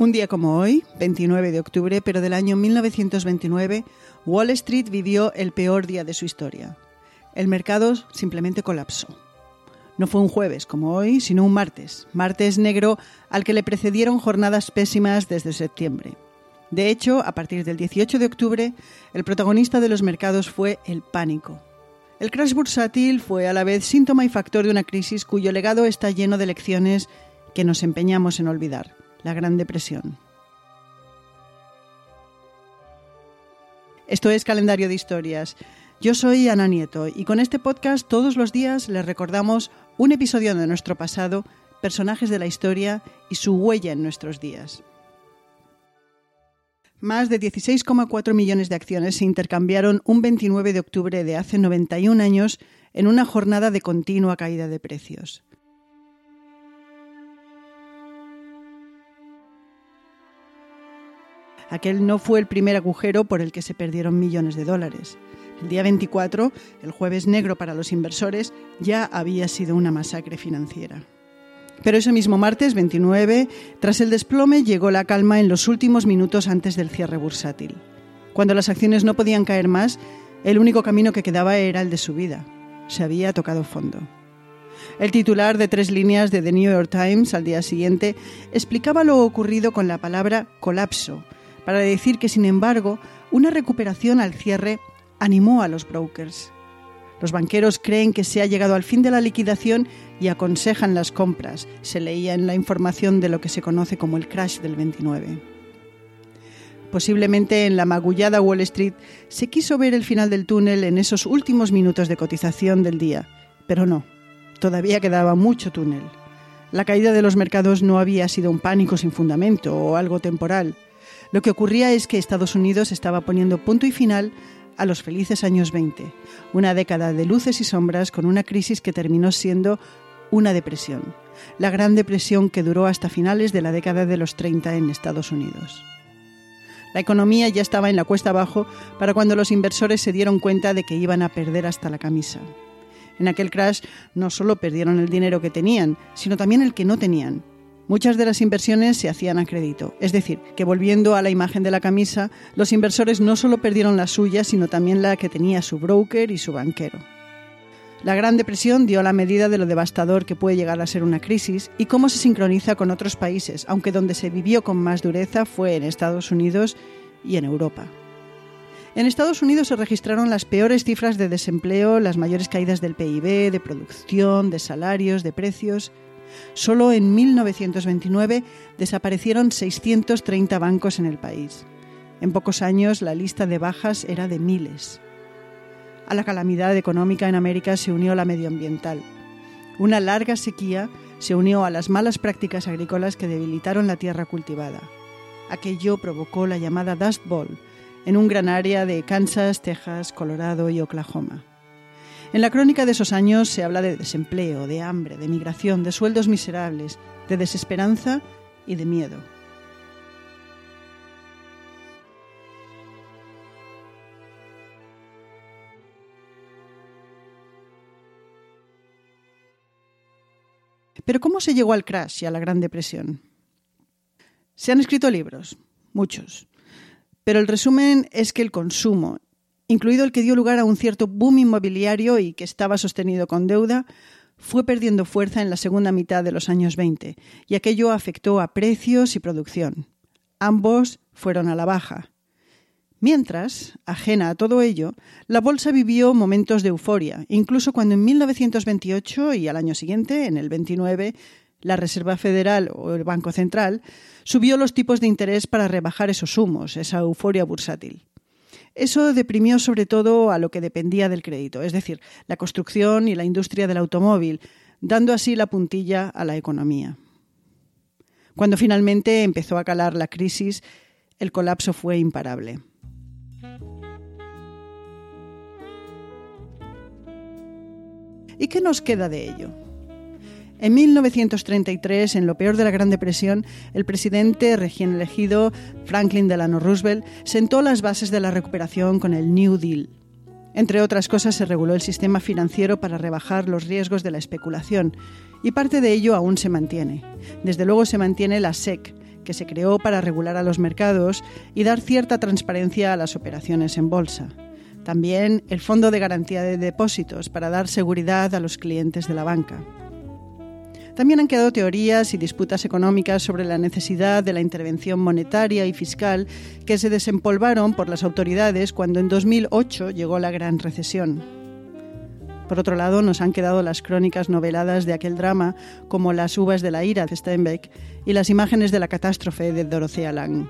Un día como hoy, 29 de octubre, pero del año 1929, Wall Street vivió el peor día de su historia. El mercado simplemente colapsó. No fue un jueves como hoy, sino un martes, martes negro al que le precedieron jornadas pésimas desde septiembre. De hecho, a partir del 18 de octubre, el protagonista de los mercados fue el pánico. El crash bursátil fue a la vez síntoma y factor de una crisis cuyo legado está lleno de lecciones que nos empeñamos en olvidar la Gran Depresión. Esto es Calendario de Historias. Yo soy Ana Nieto y con este podcast todos los días les recordamos un episodio de nuestro pasado, personajes de la historia y su huella en nuestros días. Más de 16,4 millones de acciones se intercambiaron un 29 de octubre de hace 91 años en una jornada de continua caída de precios. Aquel no fue el primer agujero por el que se perdieron millones de dólares. El día 24, el jueves negro para los inversores, ya había sido una masacre financiera. Pero ese mismo martes 29, tras el desplome, llegó la calma en los últimos minutos antes del cierre bursátil. Cuando las acciones no podían caer más, el único camino que quedaba era el de subida. Se había tocado fondo. El titular de tres líneas de The New York Times al día siguiente explicaba lo ocurrido con la palabra colapso, para decir que, sin embargo, una recuperación al cierre animó a los brokers. Los banqueros creen que se ha llegado al fin de la liquidación y aconsejan las compras, se leía en la información de lo que se conoce como el crash del 29. Posiblemente en la magullada Wall Street se quiso ver el final del túnel en esos últimos minutos de cotización del día, pero no, todavía quedaba mucho túnel. La caída de los mercados no había sido un pánico sin fundamento o algo temporal. Lo que ocurría es que Estados Unidos estaba poniendo punto y final a los felices años 20, una década de luces y sombras con una crisis que terminó siendo una depresión, la Gran Depresión que duró hasta finales de la década de los 30 en Estados Unidos. La economía ya estaba en la cuesta abajo para cuando los inversores se dieron cuenta de que iban a perder hasta la camisa. En aquel crash no solo perdieron el dinero que tenían, sino también el que no tenían, Muchas de las inversiones se hacían a crédito, es decir, que volviendo a la imagen de la camisa, los inversores no solo perdieron la suya, sino también la que tenía su broker y su banquero. La Gran Depresión dio la medida de lo devastador que puede llegar a ser una crisis y cómo se sincroniza con otros países, aunque donde se vivió con más dureza fue en Estados Unidos y en Europa. En Estados Unidos se registraron las peores cifras de desempleo, las mayores caídas del PIB, de producción, de salarios, de precios. Solo en 1929 desaparecieron 630 bancos en el país. En pocos años la lista de bajas era de miles. A la calamidad económica en América se unió la medioambiental. Una larga sequía se unió a las malas prácticas agrícolas que debilitaron la tierra cultivada. Aquello provocó la llamada Dust Bowl en un gran área de Kansas, Texas, Colorado y Oklahoma. En la crónica de esos años se habla de desempleo, de hambre, de migración, de sueldos miserables, de desesperanza y de miedo. Pero ¿cómo se llegó al crash y a la Gran Depresión? Se han escrito libros, muchos, pero el resumen es que el consumo incluido el que dio lugar a un cierto boom inmobiliario y que estaba sostenido con deuda, fue perdiendo fuerza en la segunda mitad de los años 20 y aquello afectó a precios y producción. Ambos fueron a la baja. Mientras, ajena a todo ello, la bolsa vivió momentos de euforia, incluso cuando en 1928 y al año siguiente, en el 29, la Reserva Federal o el Banco Central subió los tipos de interés para rebajar esos humos, esa euforia bursátil. Eso deprimió sobre todo a lo que dependía del crédito, es decir, la construcción y la industria del automóvil, dando así la puntilla a la economía. Cuando finalmente empezó a calar la crisis, el colapso fue imparable. ¿Y qué nos queda de ello? En 1933, en lo peor de la Gran Depresión, el presidente recién elegido, Franklin Delano Roosevelt, sentó las bases de la recuperación con el New Deal. Entre otras cosas, se reguló el sistema financiero para rebajar los riesgos de la especulación, y parte de ello aún se mantiene. Desde luego se mantiene la SEC, que se creó para regular a los mercados y dar cierta transparencia a las operaciones en bolsa. También el Fondo de Garantía de Depósitos para dar seguridad a los clientes de la banca. También han quedado teorías y disputas económicas sobre la necesidad de la intervención monetaria y fiscal que se desempolvaron por las autoridades cuando en 2008 llegó la gran recesión. Por otro lado, nos han quedado las crónicas noveladas de aquel drama, como Las uvas de la ira de Steinbeck y las imágenes de la catástrofe de Dorothea Lang.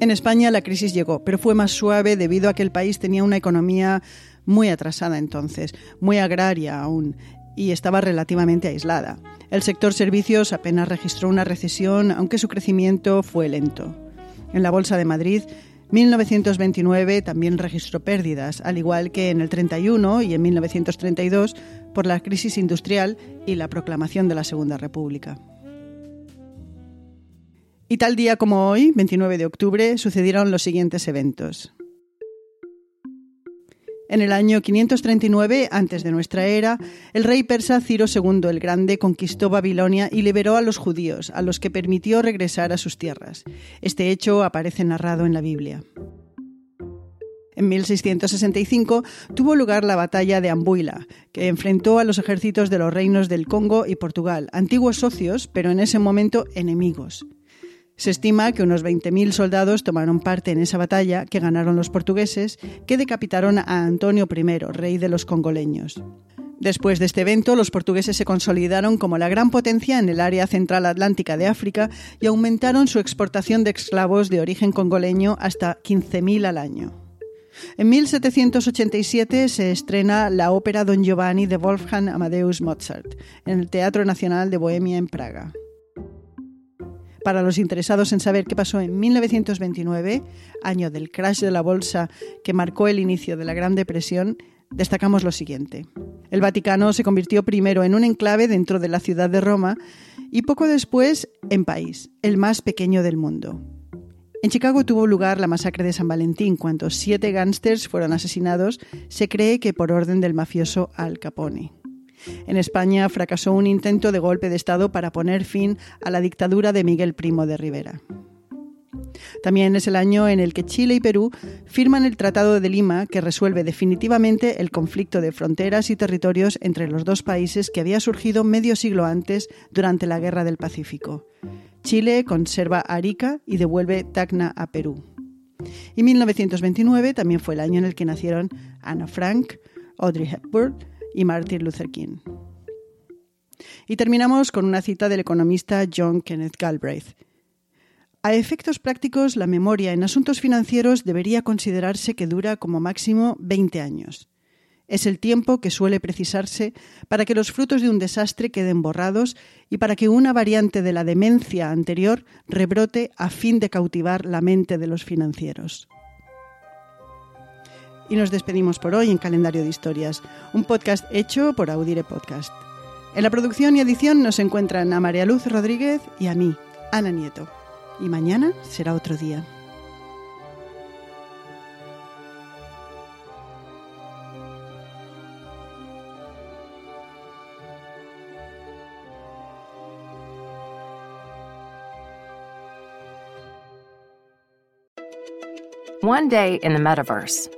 En España la crisis llegó, pero fue más suave debido a que el país tenía una economía muy atrasada entonces, muy agraria aún, y estaba relativamente aislada. El sector servicios apenas registró una recesión, aunque su crecimiento fue lento. En la Bolsa de Madrid, 1929 también registró pérdidas, al igual que en el 31 y en 1932 por la crisis industrial y la proclamación de la Segunda República. Y tal día como hoy, 29 de octubre, sucedieron los siguientes eventos. En el año 539 antes de nuestra era, el rey persa Ciro II el Grande conquistó Babilonia y liberó a los judíos, a los que permitió regresar a sus tierras. Este hecho aparece narrado en la Biblia. En 1665 tuvo lugar la batalla de Ambuila, que enfrentó a los ejércitos de los reinos del Congo y Portugal, antiguos socios, pero en ese momento enemigos. Se estima que unos 20.000 soldados tomaron parte en esa batalla que ganaron los portugueses, que decapitaron a Antonio I, rey de los congoleños. Después de este evento, los portugueses se consolidaron como la gran potencia en el área central atlántica de África y aumentaron su exportación de esclavos de origen congoleño hasta 15.000 al año. En 1787 se estrena la ópera Don Giovanni de Wolfgang Amadeus Mozart en el Teatro Nacional de Bohemia en Praga. Para los interesados en saber qué pasó en 1929, año del crash de la bolsa que marcó el inicio de la Gran Depresión, destacamos lo siguiente. El Vaticano se convirtió primero en un enclave dentro de la ciudad de Roma y poco después en país, el más pequeño del mundo. En Chicago tuvo lugar la masacre de San Valentín, cuando siete gángsters fueron asesinados, se cree que por orden del mafioso Al Capone. En España fracasó un intento de golpe de Estado para poner fin a la dictadura de Miguel Primo de Rivera. También es el año en el que Chile y Perú firman el Tratado de Lima que resuelve definitivamente el conflicto de fronteras y territorios entre los dos países que había surgido medio siglo antes durante la Guerra del Pacífico. Chile conserva Arica y devuelve Tacna a Perú. Y 1929 también fue el año en el que nacieron Anna Frank, Audrey Hepburn, y Martin Luther King. Y terminamos con una cita del economista John Kenneth Galbraith. A efectos prácticos, la memoria en asuntos financieros debería considerarse que dura como máximo 20 años. Es el tiempo que suele precisarse para que los frutos de un desastre queden borrados y para que una variante de la demencia anterior rebrote a fin de cautivar la mente de los financieros. Y nos despedimos por hoy en Calendario de Historias, un podcast hecho por Audire Podcast. En la producción y edición nos encuentran a María Luz Rodríguez y a mí, Ana Nieto. Y mañana será otro día. One day in the metaverse.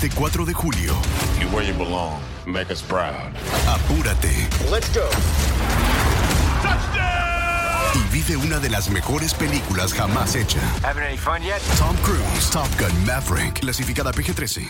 Este 4 de julio. You where you belong. Make us proud. Apúrate. Let's go. Touchdown! y vive una de las mejores películas jamás hecha. Having any fun yet? Tom Cruise, Top Gun Maverick, clasificada PG-13.